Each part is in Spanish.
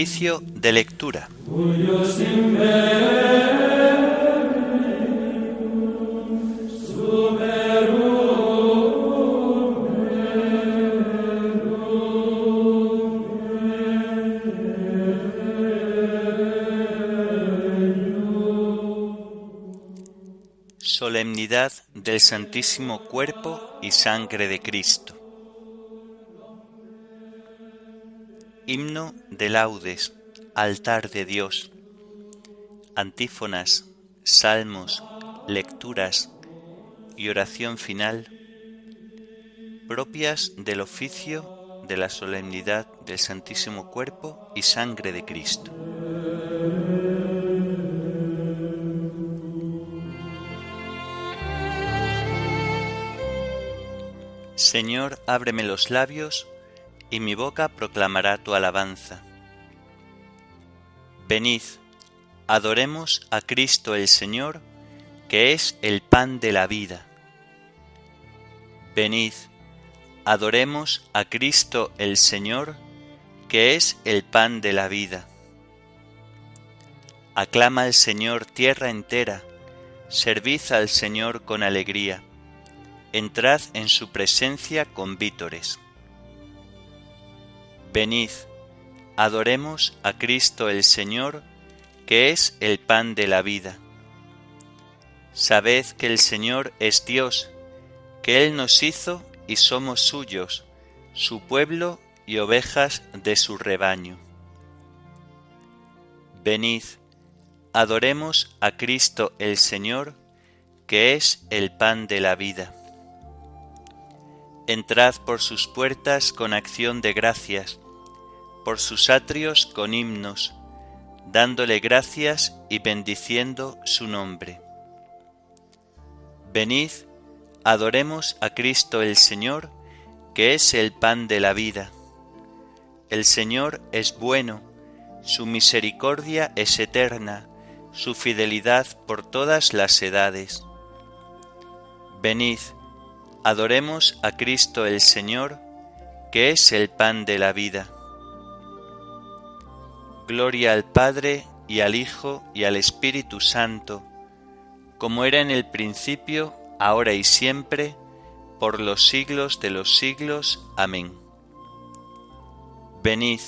De lectura. Solemnidad del Santísimo Cuerpo y Sangre de Cristo. Himno de laudes, altar de Dios. Antífonas, salmos, lecturas y oración final propias del oficio de la solemnidad del Santísimo Cuerpo y Sangre de Cristo. Señor, ábreme los labios y mi boca proclamará tu alabanza. Venid, adoremos a Cristo el Señor, que es el pan de la vida. Venid, adoremos a Cristo el Señor, que es el pan de la vida. Aclama al Señor tierra entera, servid al Señor con alegría, entrad en su presencia con vítores. Venid, adoremos a Cristo el Señor, que es el pan de la vida. Sabed que el Señor es Dios, que Él nos hizo y somos suyos, su pueblo y ovejas de su rebaño. Venid, adoremos a Cristo el Señor, que es el pan de la vida. Entrad por sus puertas con acción de gracias, por sus atrios con himnos, dándole gracias y bendiciendo su nombre. Venid, adoremos a Cristo el Señor, que es el pan de la vida. El Señor es bueno, su misericordia es eterna, su fidelidad por todas las edades. Venid, Adoremos a Cristo el Señor, que es el pan de la vida. Gloria al Padre y al Hijo y al Espíritu Santo, como era en el principio, ahora y siempre, por los siglos de los siglos. Amén. Venid,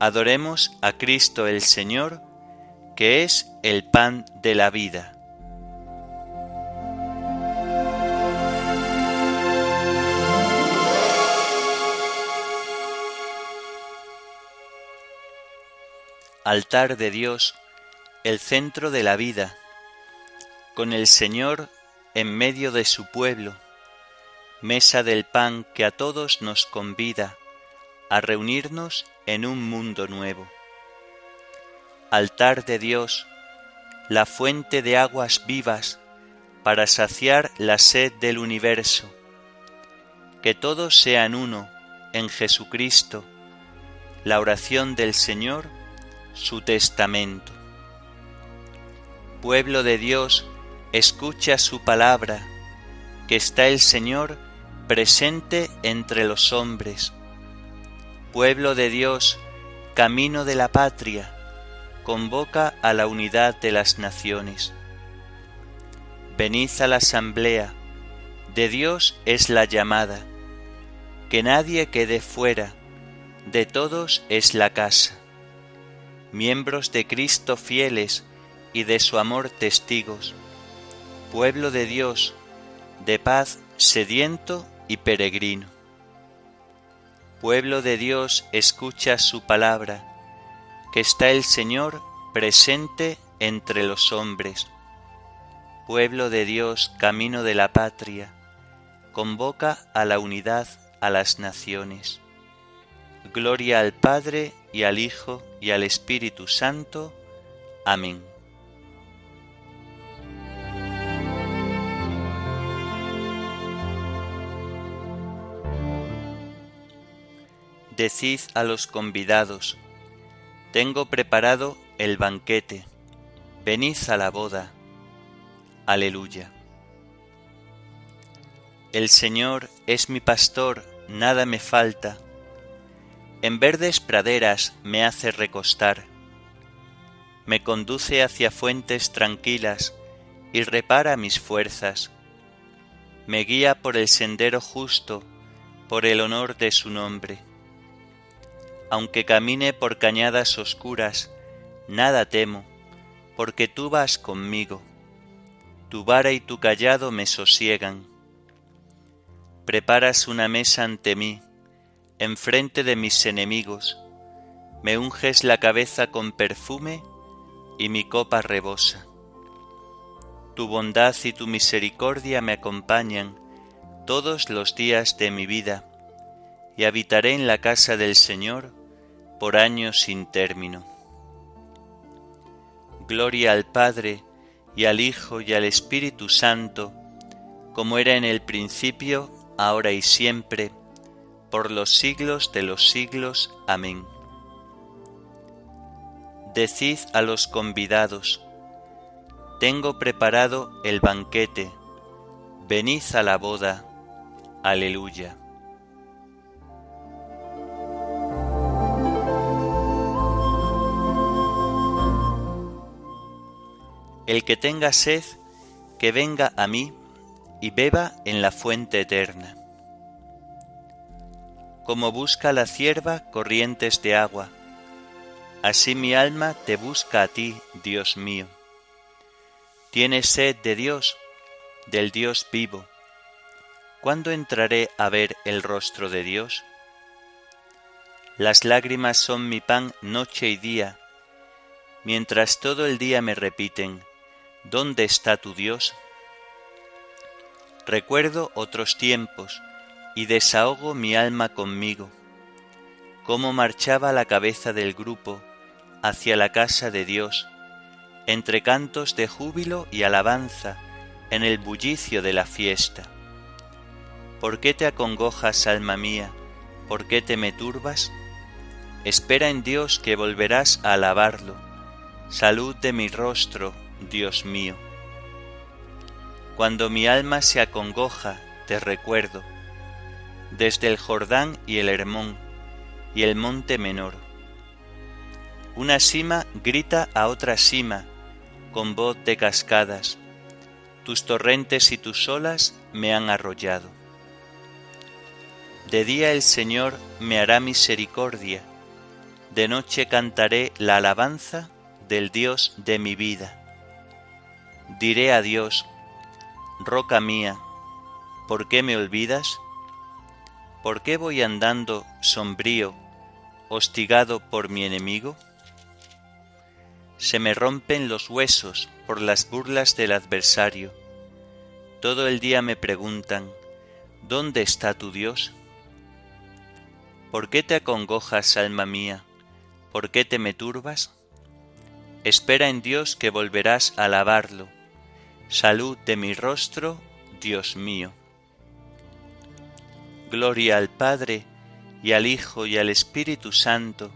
adoremos a Cristo el Señor, que es el pan de la vida. Altar de Dios, el centro de la vida, con el Señor en medio de su pueblo, mesa del pan que a todos nos convida a reunirnos en un mundo nuevo. Altar de Dios, la fuente de aguas vivas para saciar la sed del universo. Que todos sean uno en Jesucristo, la oración del Señor su testamento. Pueblo de Dios, escucha su palabra, que está el Señor presente entre los hombres. Pueblo de Dios, camino de la patria, convoca a la unidad de las naciones. Venid a la asamblea, de Dios es la llamada, que nadie quede fuera, de todos es la casa miembros de Cristo fieles y de su amor testigos, pueblo de Dios, de paz sediento y peregrino. Pueblo de Dios, escucha su palabra, que está el Señor presente entre los hombres. Pueblo de Dios, camino de la patria, convoca a la unidad a las naciones. Gloria al Padre y al Hijo y al Espíritu Santo. Amén. Decid a los convidados, tengo preparado el banquete, venid a la boda. Aleluya. El Señor es mi pastor, nada me falta En verdes praderas me hace recostar, me conduce hacia fuentes tranquilas y repara mis fuerzas. Me guía por el sendero justo, por el honor de su nombre. Aunque camine por cañadas oscuras, nada temo, porque tú vas conmigo. Tu vara y tu callado me sosiegan. Preparas una mesa ante mí, enfrente de mis enemigos, me unges la cabeza con perfume y mi copa rebosa. Tu bondad y tu misericordia me acompañan todos los días de mi vida, y habitaré en la casa del Señor por años sin término. Gloria al Padre, y al Hijo, y al Espíritu Santo, como era en el principio, ahora y siempre, por los siglos de los siglos. Amén. Decid a los convidados, tengo preparado el banquete, venid a la boda. Aleluya. El que tenga sed, que venga a mí y beba en la fuente eterna como busca la cierva corrientes de agua. Así mi alma te busca a ti, Dios mío. Tienes sed de Dios, del Dios vivo. ¿Cuándo entraré a ver el rostro de Dios? Las lágrimas son mi pan noche y día, mientras todo el día me repiten, ¿dónde está tu Dios? Recuerdo otros tiempos, y desahogo mi alma conmigo, cómo marchaba la cabeza del grupo hacia la casa de Dios, entre cantos de júbilo y alabanza, en el bullicio de la fiesta. ¿Por qué te acongojas, alma mía? ¿Por qué te me turbas? Espera en Dios que volverás a alabarlo. Salud de mi rostro, Dios mío. Cuando mi alma se acongoja, te recuerdo desde el Jordán y el Hermón y el monte menor. Una cima grita a otra cima con voz de cascadas. Tus torrentes y tus olas me han arrollado. De día el Señor me hará misericordia, de noche cantaré la alabanza del Dios de mi vida. Diré a Dios, Roca mía, ¿por qué me olvidas? ¿Por qué voy andando sombrío, hostigado por mi enemigo? Se me rompen los huesos por las burlas del adversario. Todo el día me preguntan, ¿dónde está tu Dios? ¿Por qué te acongojas, alma mía? ¿Por qué te me turbas? Espera en Dios que volverás a alabarlo. Salud de mi rostro, Dios mío. Gloria al Padre, y al Hijo, y al Espíritu Santo,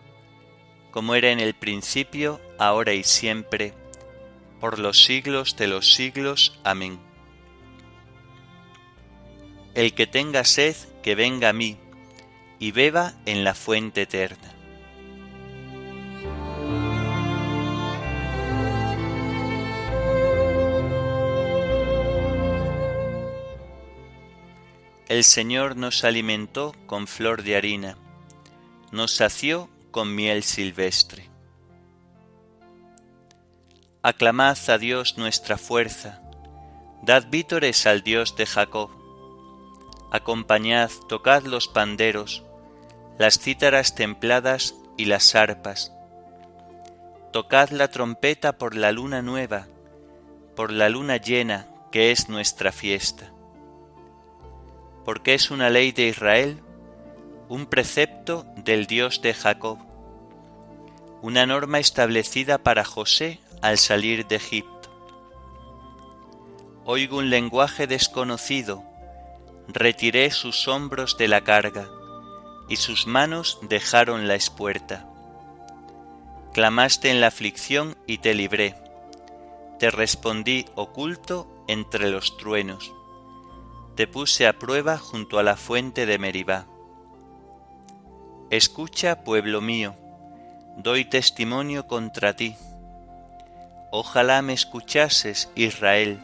como era en el principio, ahora y siempre, por los siglos de los siglos. Amén. El que tenga sed, que venga a mí, y beba en la fuente eterna. El Señor nos alimentó con flor de harina, nos sació con miel silvestre. Aclamad a Dios nuestra fuerza, dad vítores al Dios de Jacob. Acompañad, tocad los panderos, las cítaras templadas y las arpas. Tocad la trompeta por la luna nueva, por la luna llena que es nuestra fiesta porque es una ley de Israel, un precepto del Dios de Jacob, una norma establecida para José al salir de Egipto. Oigo un lenguaje desconocido, retiré sus hombros de la carga, y sus manos dejaron la espuerta. Clamaste en la aflicción y te libré, te respondí oculto entre los truenos te puse a prueba junto a la fuente de Meribá. Escucha, pueblo mío, doy testimonio contra ti. Ojalá me escuchases, Israel.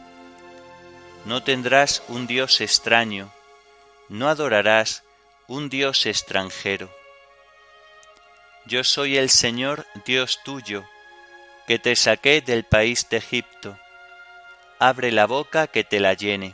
No tendrás un Dios extraño, no adorarás un Dios extranjero. Yo soy el Señor Dios tuyo, que te saqué del país de Egipto. Abre la boca que te la llene.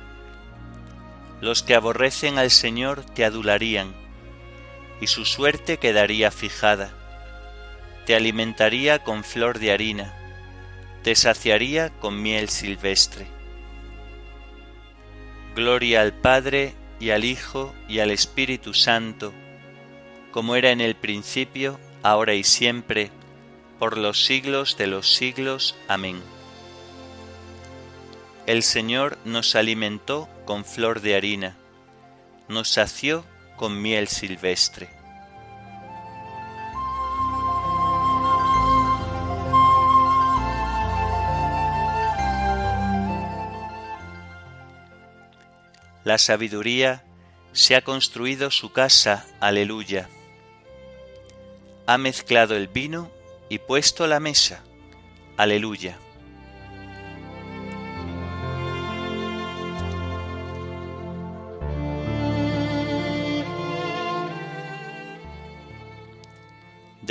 Los que aborrecen al Señor te adularían, y su suerte quedaría fijada. Te alimentaría con flor de harina, te saciaría con miel silvestre. Gloria al Padre y al Hijo y al Espíritu Santo, como era en el principio, ahora y siempre, por los siglos de los siglos. Amén. El Señor nos alimentó con flor de harina, nos sació con miel silvestre. La sabiduría se ha construido su casa, aleluya. Ha mezclado el vino y puesto la mesa, aleluya.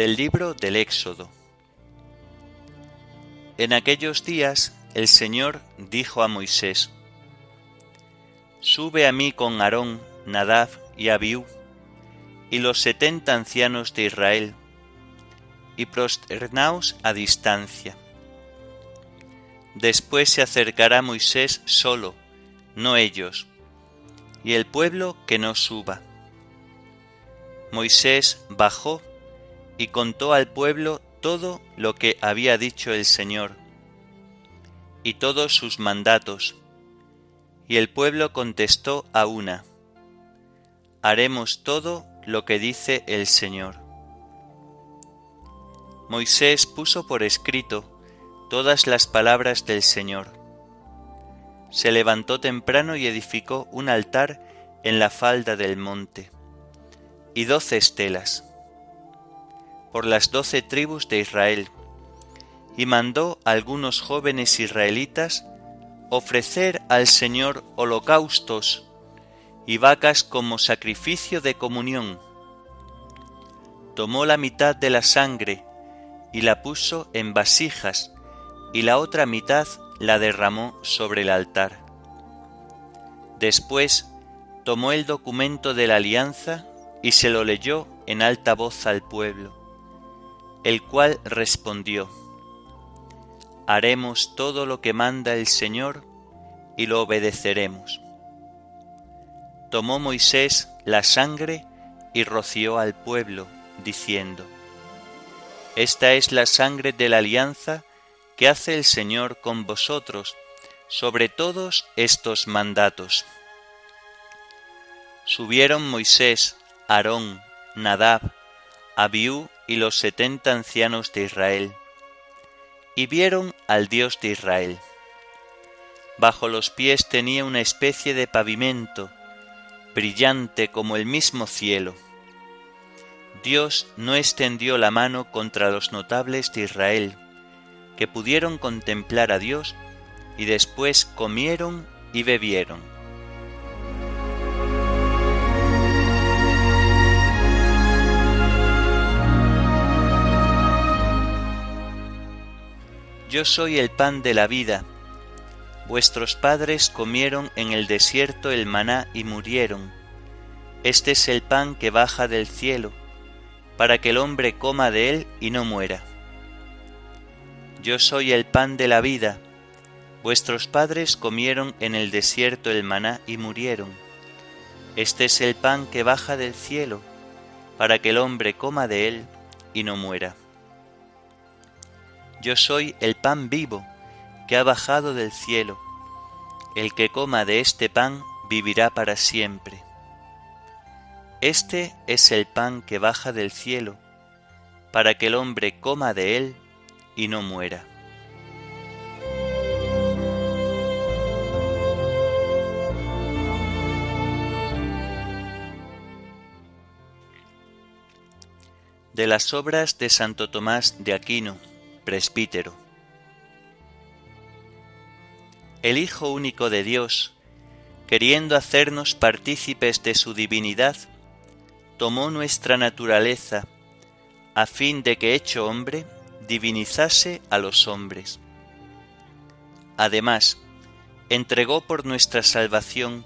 Del libro del Éxodo. En aquellos días el Señor dijo a Moisés, Sube a mí con Aarón, Nadab y Abiú, y los setenta ancianos de Israel, y prosternaos a distancia. Después se acercará Moisés solo, no ellos, y el pueblo que no suba. Moisés bajó y contó al pueblo todo lo que había dicho el Señor y todos sus mandatos. Y el pueblo contestó a una, haremos todo lo que dice el Señor. Moisés puso por escrito todas las palabras del Señor. Se levantó temprano y edificó un altar en la falda del monte, y doce estelas por las doce tribus de Israel, y mandó a algunos jóvenes israelitas ofrecer al Señor holocaustos y vacas como sacrificio de comunión. Tomó la mitad de la sangre y la puso en vasijas, y la otra mitad la derramó sobre el altar. Después tomó el documento de la alianza y se lo leyó en alta voz al pueblo el cual respondió, Haremos todo lo que manda el Señor y lo obedeceremos. Tomó Moisés la sangre y roció al pueblo, diciendo, Esta es la sangre de la alianza que hace el Señor con vosotros sobre todos estos mandatos. Subieron Moisés, Aarón, Nadab, Abiú y los setenta ancianos de Israel, y vieron al Dios de Israel. Bajo los pies tenía una especie de pavimento, brillante como el mismo cielo. Dios no extendió la mano contra los notables de Israel, que pudieron contemplar a Dios y después comieron y bebieron. Yo soy el pan de la vida. Vuestros padres comieron en el desierto el maná y murieron. Este es el pan que baja del cielo, para que el hombre coma de él y no muera. Yo soy el pan de la vida. Vuestros padres comieron en el desierto el maná y murieron. Este es el pan que baja del cielo, para que el hombre coma de él y no muera. Yo soy el pan vivo que ha bajado del cielo. El que coma de este pan vivirá para siempre. Este es el pan que baja del cielo, para que el hombre coma de él y no muera. De las obras de Santo Tomás de Aquino, El Hijo único de Dios, queriendo hacernos partícipes de su divinidad, tomó nuestra naturaleza, a fin de que hecho hombre, divinizase a los hombres. Además, entregó por nuestra salvación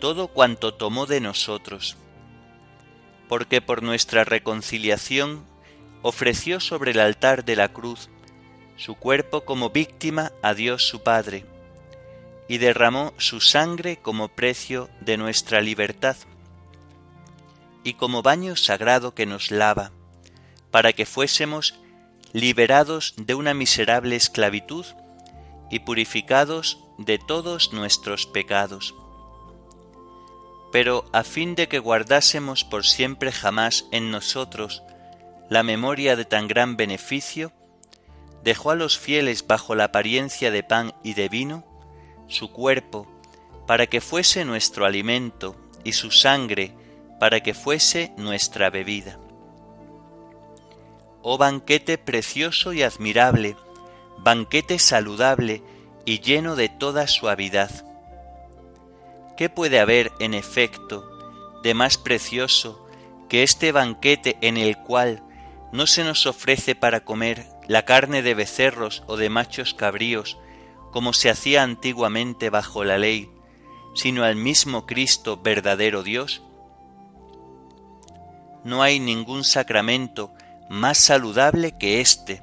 todo cuanto tomó de nosotros, porque por nuestra reconciliación ofreció sobre el altar de la cruz su cuerpo como víctima a Dios su Padre, y derramó su sangre como precio de nuestra libertad, y como baño sagrado que nos lava, para que fuésemos liberados de una miserable esclavitud y purificados de todos nuestros pecados. Pero a fin de que guardásemos por siempre jamás en nosotros la memoria de tan gran beneficio, dejó a los fieles bajo la apariencia de pan y de vino su cuerpo para que fuese nuestro alimento y su sangre para que fuese nuestra bebida. Oh banquete precioso y admirable, banquete saludable y lleno de toda suavidad ¿Qué puede haber, en efecto, de más precioso que este banquete en el cual no se nos ofrece para comer la carne de becerros o de machos cabríos, como se hacía antiguamente bajo la ley, sino al mismo Cristo verdadero Dios? No hay ningún sacramento más saludable que éste,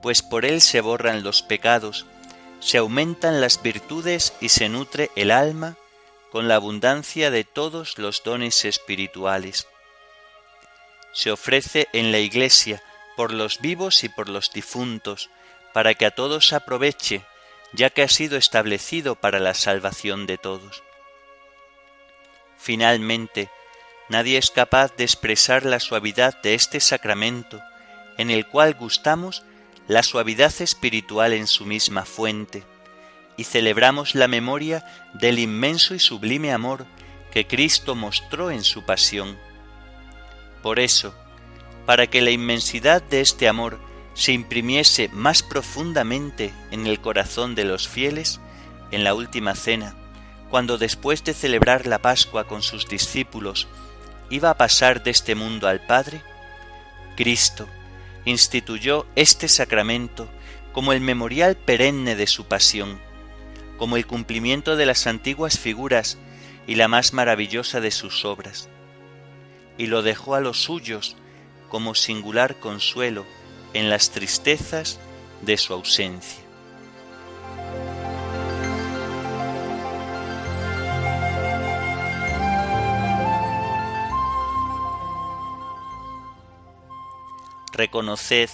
pues por él se borran los pecados, se aumentan las virtudes y se nutre el alma con la abundancia de todos los dones espirituales. Se ofrece en la Iglesia por los vivos y por los difuntos, para que a todos aproveche, ya que ha sido establecido para la salvación de todos. Finalmente, nadie es capaz de expresar la suavidad de este sacramento, en el cual gustamos la suavidad espiritual en su misma fuente, y celebramos la memoria del inmenso y sublime amor que Cristo mostró en su pasión. Por eso, para que la inmensidad de este amor se imprimiese más profundamente en el corazón de los fieles, en la última cena, cuando después de celebrar la Pascua con sus discípulos iba a pasar de este mundo al Padre, Cristo instituyó este sacramento como el memorial perenne de su pasión como el cumplimiento de las antiguas figuras y la más maravillosa de sus obras, y lo dejó a los suyos como singular consuelo en las tristezas de su ausencia. Reconoced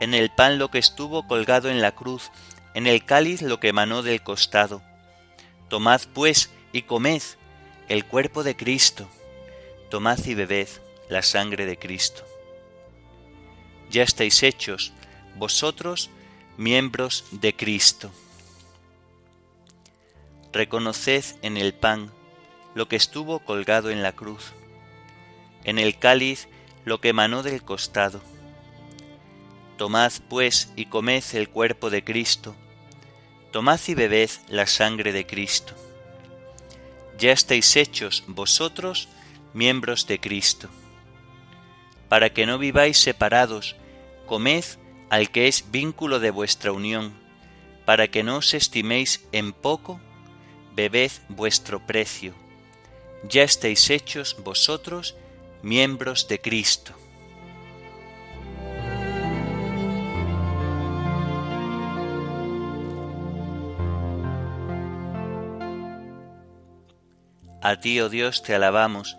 en el pan lo que estuvo colgado en la cruz en el cáliz lo que emanó del costado. Tomad pues y comed el cuerpo de Cristo, tomad y bebed la sangre de Cristo. Ya estáis hechos, vosotros, miembros de Cristo. Reconoced en el pan lo que estuvo colgado en la cruz, en el cáliz lo que emanó del costado Tomad pues y comed el cuerpo de Cristo, tomad y bebed la sangre de Cristo. Ya estáis hechos vosotros miembros de Cristo. Para que no viváis separados, comed al que es vínculo de vuestra unión, para que no os estiméis en poco, bebed vuestro precio. Ya estáis hechos vosotros miembros de Cristo. A ti, oh Dios, te alabamos,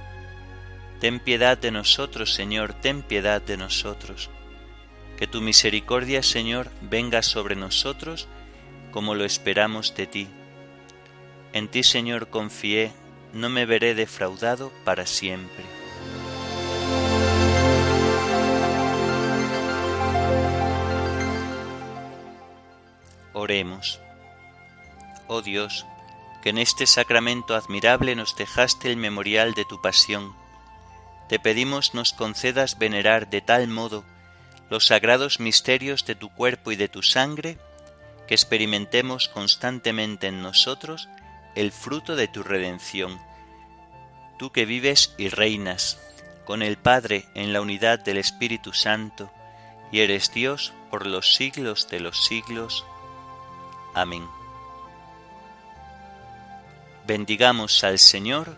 Ten piedad de nosotros, Señor, ten piedad de nosotros. Que tu misericordia, Señor, venga sobre nosotros como lo esperamos de ti. En ti, Señor, confié no me veré defraudado para siempre. Oremos. Oh Dios, que en este sacramento admirable nos dejaste el memorial de tu pasión, te pedimos nos concedas venerar de tal modo los sagrados misterios de tu cuerpo y de tu sangre, que experimentemos constantemente en nosotros el fruto de tu redención. Tú que vives y reinas con el Padre en la unidad del Espíritu Santo, y eres Dios por los siglos de los siglos. Amén. Bendigamos al Señor,